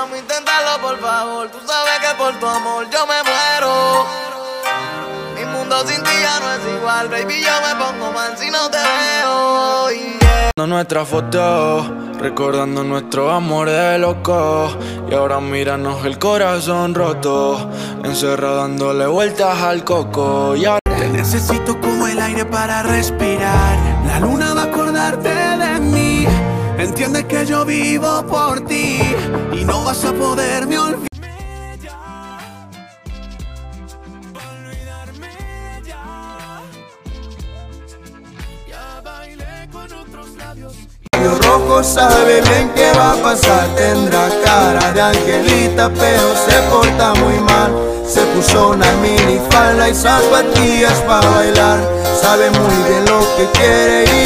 Vamos a intentarlo, por favor. Tú sabes que por tu amor yo me muero. Mi mundo sin ti ya no es igual, baby. Yo me pongo mal si no te veo. Yeah. Nuestra foto, recordando nuestro amor de loco. Y ahora míranos el corazón roto, encerrado dándole vueltas al coco. Y ahora Te necesito como el aire para respirar. La luna va a acordarte de mí. Entiende que yo vivo por ti vas a poderme olvidar. Rojo sabe bien qué va a pasar. Tendrá cara de angelita pero se porta muy mal. Se puso una minifalda y zapatillas para bailar. Sabe muy bien lo que quiere y